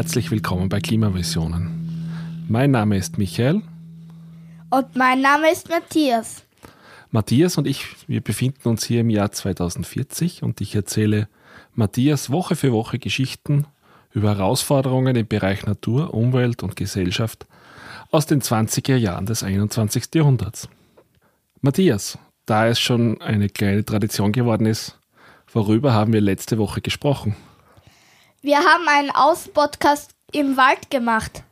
Herzlich willkommen bei Klimavisionen. Mein Name ist Michael. Und mein Name ist Matthias. Matthias und ich, wir befinden uns hier im Jahr 2040 und ich erzähle Matthias Woche für Woche Geschichten über Herausforderungen im Bereich Natur, Umwelt und Gesellschaft aus den 20er Jahren des 21. Jahrhunderts. Matthias, da es schon eine kleine Tradition geworden ist, worüber haben wir letzte Woche gesprochen? Wir haben einen Außenpodcast im Wald gemacht.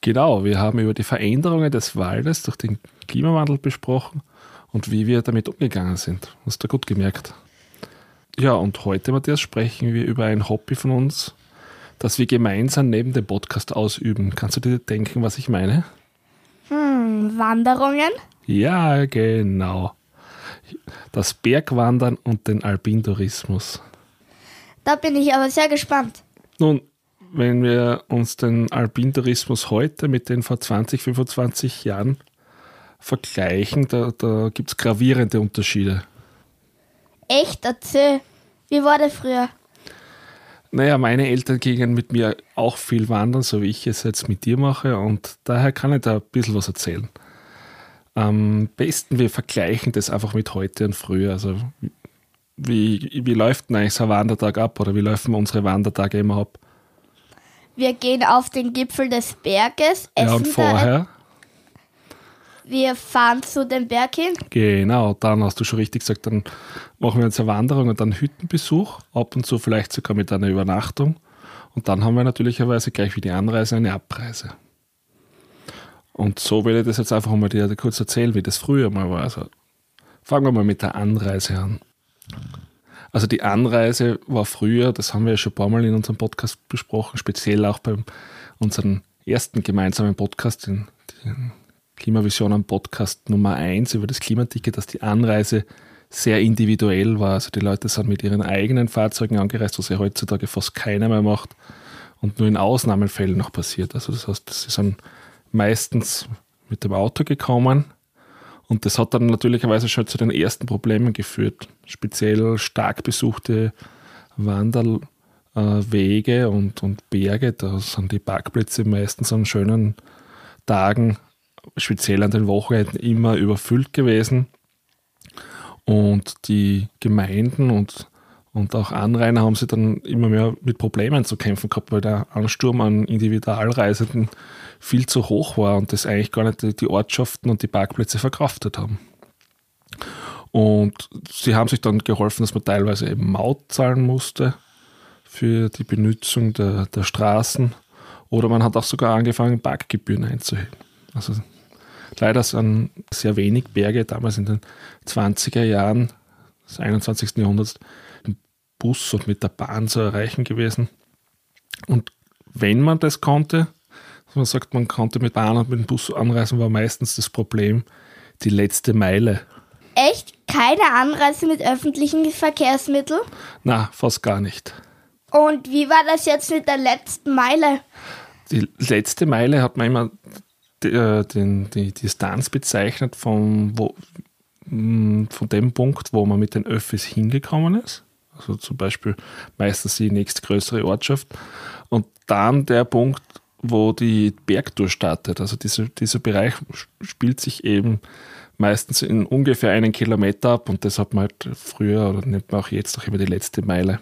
Genau, wir haben über die Veränderungen des Waldes durch den Klimawandel besprochen und wie wir damit umgegangen sind. Hast du gut gemerkt. Ja, und heute, Matthias, sprechen wir über ein Hobby von uns, das wir gemeinsam neben dem Podcast ausüben. Kannst du dir denken, was ich meine? Hm, Wanderungen? Ja, genau. Das Bergwandern und den Alpintourismus. Da bin ich aber sehr gespannt. Nun, wenn wir uns den Alpintourismus heute mit den vor 20, 25 Jahren vergleichen, da, da gibt es gravierende Unterschiede. Echt? Erzähl. Wie war der früher? Naja, meine Eltern gingen mit mir auch viel wandern, so wie ich es jetzt mit dir mache, und daher kann ich da ein bisschen was erzählen. Am besten, wir vergleichen das einfach mit heute und früher. Also, wie, wie läuft denn eigentlich so ein Wandertag ab oder wie laufen unsere Wandertage immer ab? Wir gehen auf den Gipfel des Berges. Ja, und essen vorher? Wir fahren zu dem Berg hin. Genau, dann hast du schon richtig gesagt, dann machen wir uns eine Wanderung und dann Hüttenbesuch, ab und zu vielleicht sogar mit einer Übernachtung. Und dann haben wir natürlicherweise gleich wie die Anreise eine Abreise. Und so will ich das jetzt einfach mal dir kurz erzählen, wie das früher mal war. Also fangen wir mal mit der Anreise an. Also die Anreise war früher, das haben wir ja schon ein paar Mal in unserem Podcast besprochen, speziell auch bei unserem ersten gemeinsamen Podcast, den, den Klimavisionen Podcast Nummer 1 über das Klimaticket, dass die Anreise sehr individuell war. Also die Leute sind mit ihren eigenen Fahrzeugen angereist, was ja heutzutage fast keiner mehr macht und nur in Ausnahmefällen noch passiert. Also das heißt, sie sind meistens mit dem Auto gekommen und das hat dann natürlicherweise schon zu den ersten Problemen geführt. Speziell stark besuchte Wanderwege und, und Berge, da sind die Parkplätze meistens an schönen Tagen, speziell an den Wochenenden, immer überfüllt gewesen. Und die Gemeinden und, und auch Anrainer haben sich dann immer mehr mit Problemen zu kämpfen gehabt, weil der Ansturm an Individualreisenden viel zu hoch war und das eigentlich gar nicht die Ortschaften und die Parkplätze verkraftet haben. Und sie haben sich dann geholfen, dass man teilweise eben Maut zahlen musste für die Benutzung der, der Straßen. Oder man hat auch sogar angefangen, Parkgebühren einzuheben. Also leider sind sehr wenig Berge damals in den 20er Jahren des 21. Jahrhunderts Bus und mit der Bahn zu erreichen gewesen. Und wenn man das konnte, man sagt, man konnte mit Bahn und mit dem Bus anreisen, war meistens das Problem die letzte Meile. Echt? Keine Anreise mit öffentlichen Verkehrsmitteln? Na, fast gar nicht. Und wie war das jetzt mit der letzten Meile? Die letzte Meile hat man immer die, äh, die, die Distanz bezeichnet von, wo, mm, von dem Punkt, wo man mit den Öffis hingekommen ist. Also zum Beispiel meistens die nächstgrößere Ortschaft. Und dann der Punkt, wo die Bergtour startet. Also dieser, dieser Bereich spielt sich eben meistens in ungefähr einen Kilometer ab und das hat man halt früher oder nennt man auch jetzt auch immer die letzte Meile.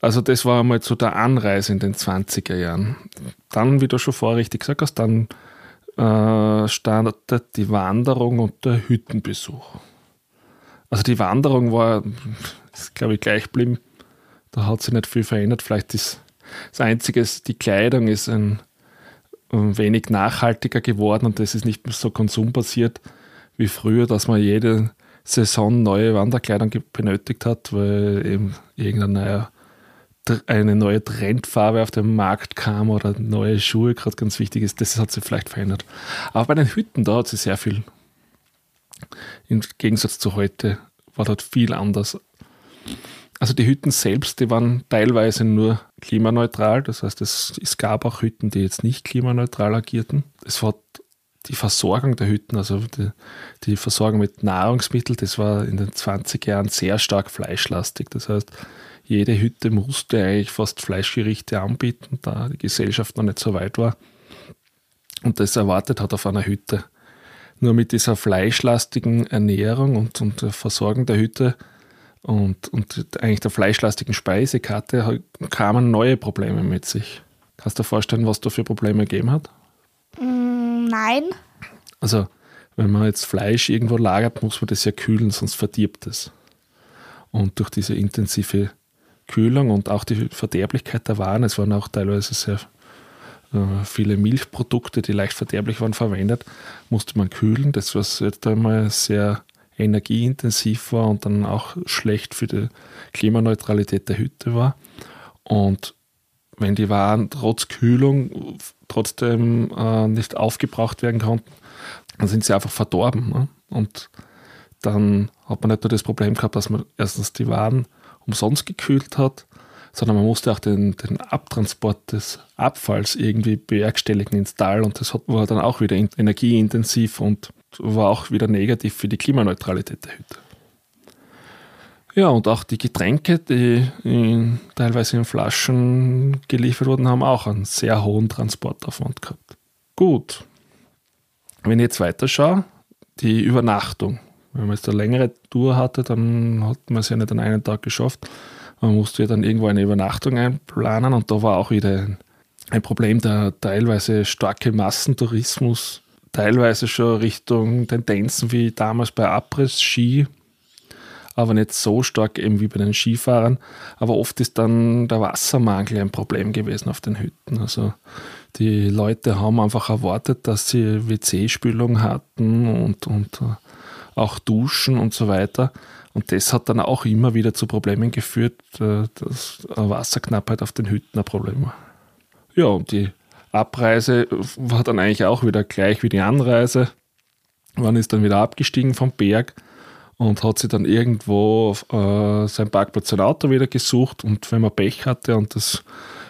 Also das war einmal zu der Anreise in den 20er Jahren. Dann, wie du schon vorher richtig gesagt hast, dann äh, startet die Wanderung und der Hüttenbesuch. Also die Wanderung war, ist, glaube ich, gleich geblieben. Da hat sich nicht viel verändert. Vielleicht ist das Einzige, die Kleidung ist ein, ein wenig nachhaltiger geworden und das ist nicht mehr so konsumbasiert wie früher, dass man jede Saison neue Wanderkleidung benötigt hat, weil eben irgendein neuer eine neue Trendfarbe auf den Markt kam oder neue Schuhe gerade ganz wichtig ist, das hat sich vielleicht verändert. Aber bei den Hütten, da hat sich sehr viel, im Gegensatz zu heute, war dort viel anders. Also die Hütten selbst, die waren teilweise nur klimaneutral, das heißt, es, es gab auch Hütten, die jetzt nicht klimaneutral agierten. Es war die Versorgung der Hütten, also die, die, Versorgung mit Nahrungsmitteln, das war in den 20 Jahren sehr stark fleischlastig. Das heißt, jede Hütte musste eigentlich fast Fleischgerichte anbieten, da die Gesellschaft noch nicht so weit war und das erwartet hat auf einer Hütte. Nur mit dieser fleischlastigen Ernährung und, und der Versorgung der Hütte und, und eigentlich der fleischlastigen Speisekarte kamen neue Probleme mit sich. Kannst du dir vorstellen, was da für Probleme gegeben hat? Mm, nein. Also, wenn man jetzt Fleisch irgendwo lagert, muss man das ja kühlen, sonst verdirbt es. Und durch diese intensive Kühlung und auch die Verderblichkeit der Waren, es waren auch teilweise sehr äh, viele Milchprodukte, die leicht verderblich waren, verwendet, musste man kühlen. Das, was jetzt einmal sehr energieintensiv war und dann auch schlecht für die Klimaneutralität der Hütte war. Und wenn die Waren trotz Kühlung trotzdem äh, nicht aufgebraucht werden konnten, dann sind sie einfach verdorben. Ne? Und dann hat man nicht nur das Problem gehabt, dass man erstens die Waren umsonst gekühlt hat, sondern man musste auch den, den Abtransport des Abfalls irgendwie bewerkstelligen ins Tal und das war dann auch wieder energieintensiv und war auch wieder negativ für die Klimaneutralität der Hütte. Ja, und auch die Getränke, die in, teilweise in Flaschen geliefert wurden, haben auch einen sehr hohen Transportaufwand gehabt. Gut. Wenn ich jetzt weiter schaue, die Übernachtung. Wenn man jetzt eine längere Tour hatte, dann hat man es ja nicht an einem Tag geschafft. Man musste ja dann irgendwo eine Übernachtung einplanen und da war auch wieder ein Problem, der teilweise starke Massentourismus, teilweise schon Richtung Tendenzen wie damals bei Abriss-Ski, aber nicht so stark eben wie bei den Skifahrern. Aber oft ist dann der Wassermangel ein Problem gewesen auf den Hütten. Also die Leute haben einfach erwartet, dass sie WC-Spülung hatten und, und äh, auch Duschen und so weiter. Und das hat dann auch immer wieder zu Problemen geführt, äh, dass Wasserknappheit auf den Hütten ein Problem war. Ja, und die Abreise war dann eigentlich auch wieder gleich wie die Anreise. Man ist dann wieder abgestiegen vom Berg und hat sich dann irgendwo äh, sein Parkplatz, sein Auto wieder gesucht. Und wenn man Pech hatte und das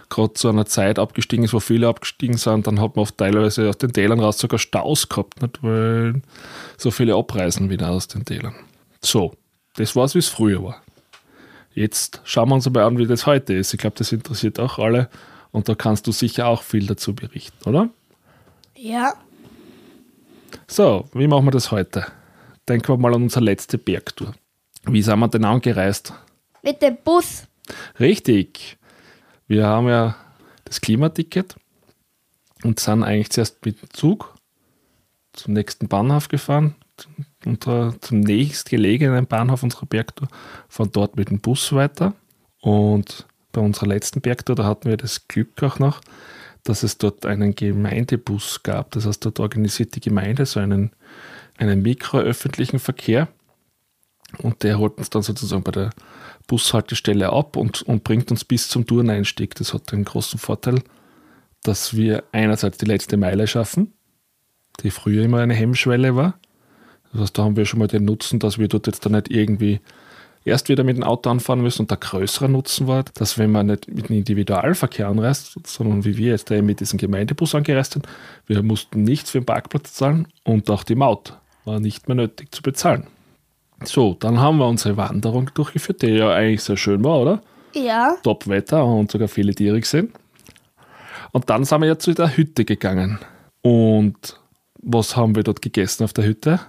gerade zu einer Zeit abgestiegen ist, wo viele abgestiegen sind, dann hat man oft teilweise aus den Tälern raus sogar Staus gehabt, nicht? weil so viele abreisen wieder aus den Tälern. So, das war es, wie es früher war. Jetzt schauen wir uns aber an, wie das heute ist. Ich glaube, das interessiert auch alle und da kannst du sicher auch viel dazu berichten, oder? Ja. So, wie machen wir das heute? Denken wir mal an unsere letzte Bergtour. Wie sind wir denn angereist? Mit dem Bus. Richtig. Wir haben ja das Klimaticket und sind eigentlich zuerst mit dem Zug zum nächsten Bahnhof gefahren, unter, zum nächstgelegenen Bahnhof unserer Bergtour, von dort mit dem Bus weiter. Und bei unserer letzten Bergtour, da hatten wir das Glück auch noch, dass es dort einen Gemeindebus gab. Das heißt, dort organisiert die Gemeinde so einen, einen mikroöffentlichen Verkehr. Und der holt uns dann sozusagen bei der Bushaltestelle ab und, und bringt uns bis zum Turneinstieg. Das hat den großen Vorteil, dass wir einerseits die letzte Meile schaffen, die früher immer eine Hemmschwelle war. Das heißt, da haben wir schon mal den Nutzen, dass wir dort jetzt dann nicht irgendwie erst wieder mit dem Auto anfahren müssen und der größere Nutzen war, dass wenn man nicht mit dem Individualverkehr anreist, sondern wie wir jetzt mit diesem Gemeindebus angereist sind, wir mussten nichts für den Parkplatz zahlen und auch die Maut war nicht mehr nötig zu bezahlen. So, dann haben wir unsere Wanderung durchgeführt, die ja eigentlich sehr schön war, oder? Ja. Top-Wetter und sogar viele Tiere gesehen. Und dann sind wir ja zu der Hütte gegangen. Und was haben wir dort gegessen auf der Hütte?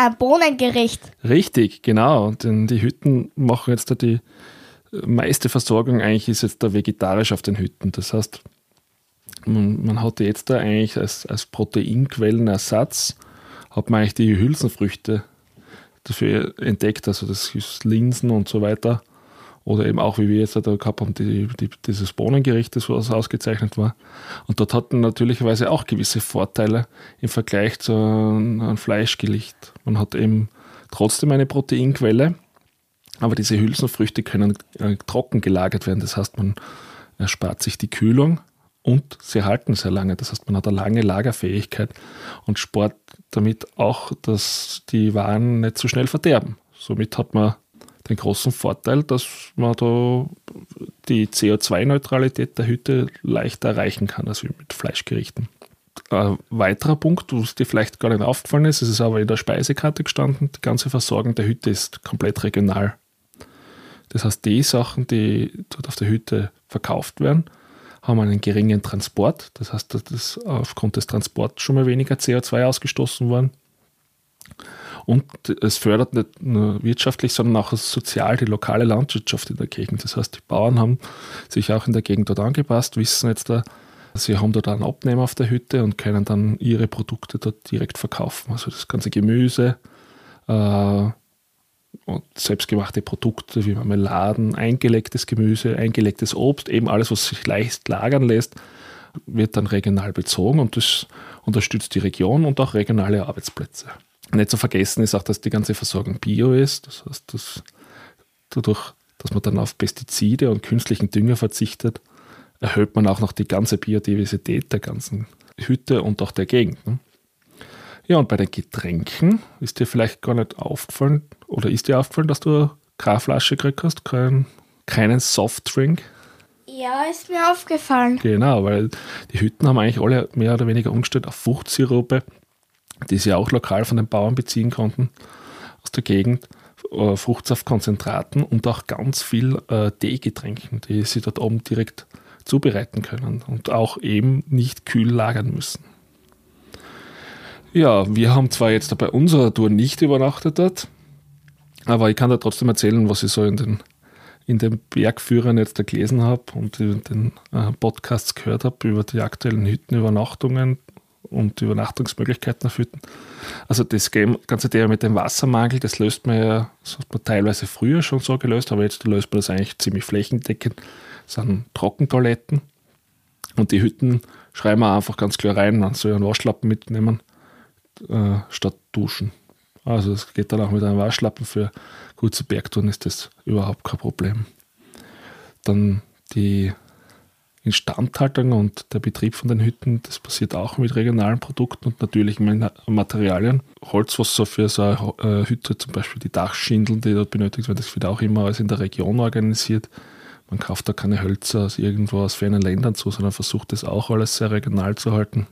Ein Bohnengericht. Richtig, genau. Denn die Hütten machen jetzt da die meiste Versorgung eigentlich ist jetzt da vegetarisch auf den Hütten. Das heißt, man, man hatte jetzt da eigentlich als, als Proteinquellenersatz, hat man eigentlich die Hülsenfrüchte dafür entdeckt. Also das ist Linsen und so weiter. Oder eben auch, wie wir jetzt da gehabt haben, die, die, dieses Bohnengericht, das was ausgezeichnet war. Und dort hatten natürlicherweise auch gewisse Vorteile im Vergleich zu einem Fleischgericht. Man hat eben trotzdem eine Proteinquelle, aber diese Hülsenfrüchte können äh, trocken gelagert werden. Das heißt, man erspart sich die Kühlung und sie halten sehr lange. Das heißt, man hat eine lange Lagerfähigkeit und spart damit auch, dass die Waren nicht so schnell verderben. Somit hat man den großen Vorteil, dass man da die CO2-Neutralität der Hütte leichter erreichen kann als mit Fleischgerichten. Ein weiterer Punkt, wo es dir vielleicht gar nicht aufgefallen ist, ist es aber in der Speisekarte gestanden, die ganze Versorgung der Hütte ist komplett regional. Das heißt, die Sachen, die dort auf der Hütte verkauft werden, haben einen geringen Transport. Das heißt, dass das aufgrund des Transports schon mal weniger CO2 ausgestoßen worden. Und es fördert nicht nur wirtschaftlich, sondern auch sozial die lokale Landwirtschaft in der Gegend. Das heißt, die Bauern haben sich auch in der Gegend dort angepasst, wissen jetzt da, sie haben dort einen Abnehmer auf der Hütte und können dann ihre Produkte dort direkt verkaufen. Also das ganze Gemüse, äh, und selbstgemachte Produkte wie Marmeladen, eingelegtes Gemüse, eingelegtes Obst, eben alles, was sich leicht lagern lässt, wird dann regional bezogen und das unterstützt die Region und auch regionale Arbeitsplätze. Nicht zu vergessen ist auch, dass die ganze Versorgung bio ist. Das heißt, dass dadurch, dass man dann auf Pestizide und künstlichen Dünger verzichtet, erhöht man auch noch die ganze Biodiversität der ganzen Hütte und auch der Gegend. Ne? Ja, und bei den Getränken ist dir vielleicht gar nicht aufgefallen oder ist dir aufgefallen, dass du keine Flasche gekriegt hast, kein, keinen Softdrink? Ja, ist mir aufgefallen. Genau, weil die Hütten haben eigentlich alle mehr oder weniger umgestellt auf Fruchtsirupe, die sie auch lokal von den Bauern beziehen konnten aus der Gegend. Äh, Fruchtsaftkonzentraten und auch ganz viel äh, Teegetränken, die sie dort oben direkt zubereiten können und auch eben nicht kühl lagern müssen. Ja, wir haben zwar jetzt bei unserer Tour nicht übernachtet dort, aber ich kann da trotzdem erzählen, was ich so in den, in den Bergführern jetzt da gelesen habe und in den äh, Podcasts gehört habe über die aktuellen Hüttenübernachtungen und Übernachtungsmöglichkeiten Hütten. Also das ganze Thema mit dem Wassermangel, das löst man ja, das hat man teilweise früher schon so gelöst, aber jetzt löst man das eigentlich ziemlich flächendeckend. Das sind Trockentoiletten und die Hütten schreiben wir einfach ganz klar rein, man soll einen Waschlappen mitnehmen äh, statt duschen. Also es geht dann auch mit einem Waschlappen für kurze Bergtouren ist das überhaupt kein Problem. Dann die Instandhaltung und der Betrieb von den Hütten, das passiert auch mit regionalen Produkten und natürlichen Materialien. Holz, was so für so eine äh, Hütte, zum Beispiel die Dachschindeln, die dort benötigt werden, das wird auch immer alles in der Region organisiert. Man kauft da keine Hölzer aus irgendwo aus fernen Ländern zu, sondern versucht das auch alles sehr regional zu halten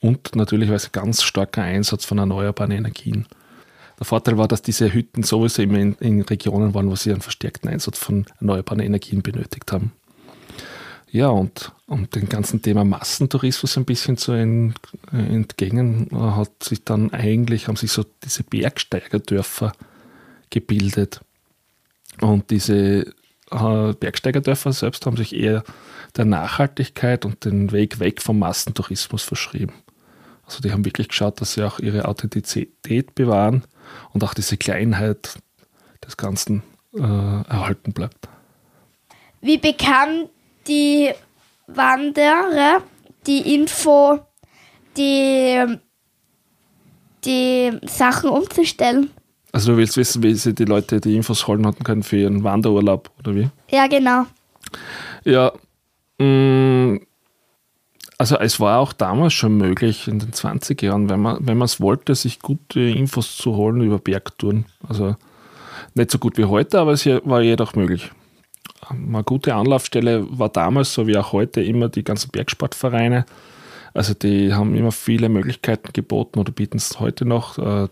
und natürlich ganz starker Einsatz von erneuerbaren Energien. Der Vorteil war, dass diese Hütten sowieso immer in, in, Regionen waren, wo sie einen verstärkten Einsatz von erneuerbaren Energien benötigt haben. Ja, und um dem ganzen Thema Massentourismus ein bisschen zu entgegen, hat sich dann eigentlich, haben sich so diese Bergsteigerdörfer gebildet. Und diese äh, Bergsteigerdörfer selbst haben sich eher der Nachhaltigkeit und den Weg weg vom Massentourismus verschrieben. Also die haben wirklich geschaut, dass sie auch ihre Authentizität bewahren und auch diese Kleinheit des Ganzen äh, erhalten bleibt. Wie bekam die Wanderer die Info, die, die Sachen umzustellen? Also du willst wissen, wie sie die Leute die Infos holen hatten können für ihren Wanderurlaub, oder wie? Ja, genau. Ja, mh, mm, also es war auch damals schon möglich in den 20er Jahren, wenn man wenn es wollte, sich gute Infos zu holen über Bergtouren. Also nicht so gut wie heute, aber es war jedoch möglich. Eine gute Anlaufstelle war damals, so wie auch heute, immer die ganzen Bergsportvereine. Also die haben immer viele Möglichkeiten geboten oder bieten es heute noch äh,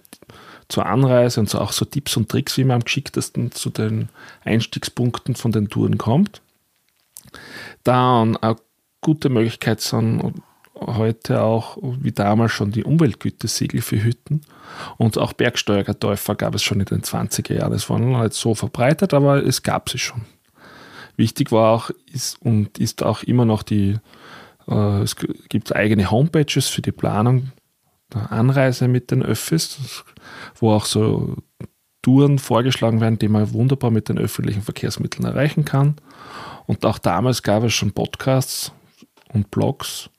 zur Anreise und so auch so Tipps und Tricks, wie man am geschicktesten zu den Einstiegspunkten von den Touren kommt. Dann eine gute Möglichkeit sind heute auch, wie damals schon, die Umweltgütesiegel für Hütten. Und auch Bergsteuertäufer gab es schon in den 20er Jahren. Es waren nicht so verbreitet, aber es gab sie schon. Wichtig war auch ist und ist auch immer noch die, äh, es gibt eigene Homepages für die Planung der Anreise mit den Öffis, wo auch so Touren vorgeschlagen werden, die man wunderbar mit den öffentlichen Verkehrsmitteln erreichen kann. Und auch damals gab es schon Podcasts und Blogs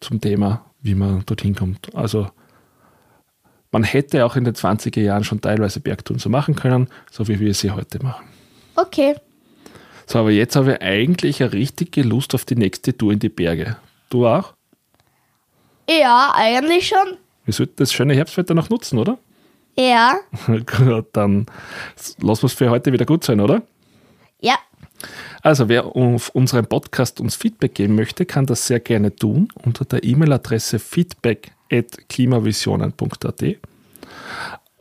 zum Thema, wie man dorthin kommt. Also man hätte auch in den 20er Jahren schon teilweise Bergtouren so machen können, so wie wir sie heute machen. Okay. So, aber jetzt habe ich eigentlich eine richtige Lust auf die nächste Tour in die Berge. Du auch? Ja, eigentlich schon. Wir sollten das schöne Herbstwetter noch nutzen, oder? Ja. Gut, dann lassen wir es für heute wieder gut sein, oder? Ja. Also wer auf unserem Podcast uns Feedback geben möchte, kann das sehr gerne tun unter der E-Mail-Adresse feedback.klimavisionen.at.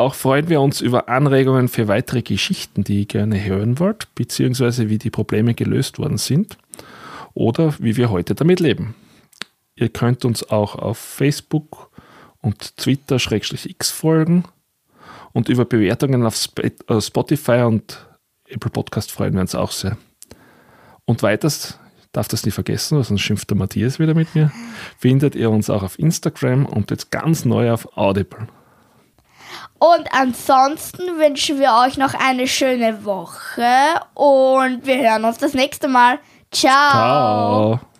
Auch freuen wir uns über Anregungen für weitere Geschichten, die ihr gerne hören wollt, beziehungsweise wie die Probleme gelöst worden sind oder wie wir heute damit leben. Ihr könnt uns auch auf Facebook und Twitter-X folgen und über Bewertungen auf äh, Spotify und Apple Podcast freuen wir uns auch sehr. Und weiters, darf das nicht vergessen, sonst schimpft der Matthias wieder mit mir, findet ihr uns auch auf Instagram und jetzt ganz neu auf Audible. Und ansonsten wünschen wir euch noch eine schöne Woche und wir hören uns das nächste Mal. Ciao. Ciao.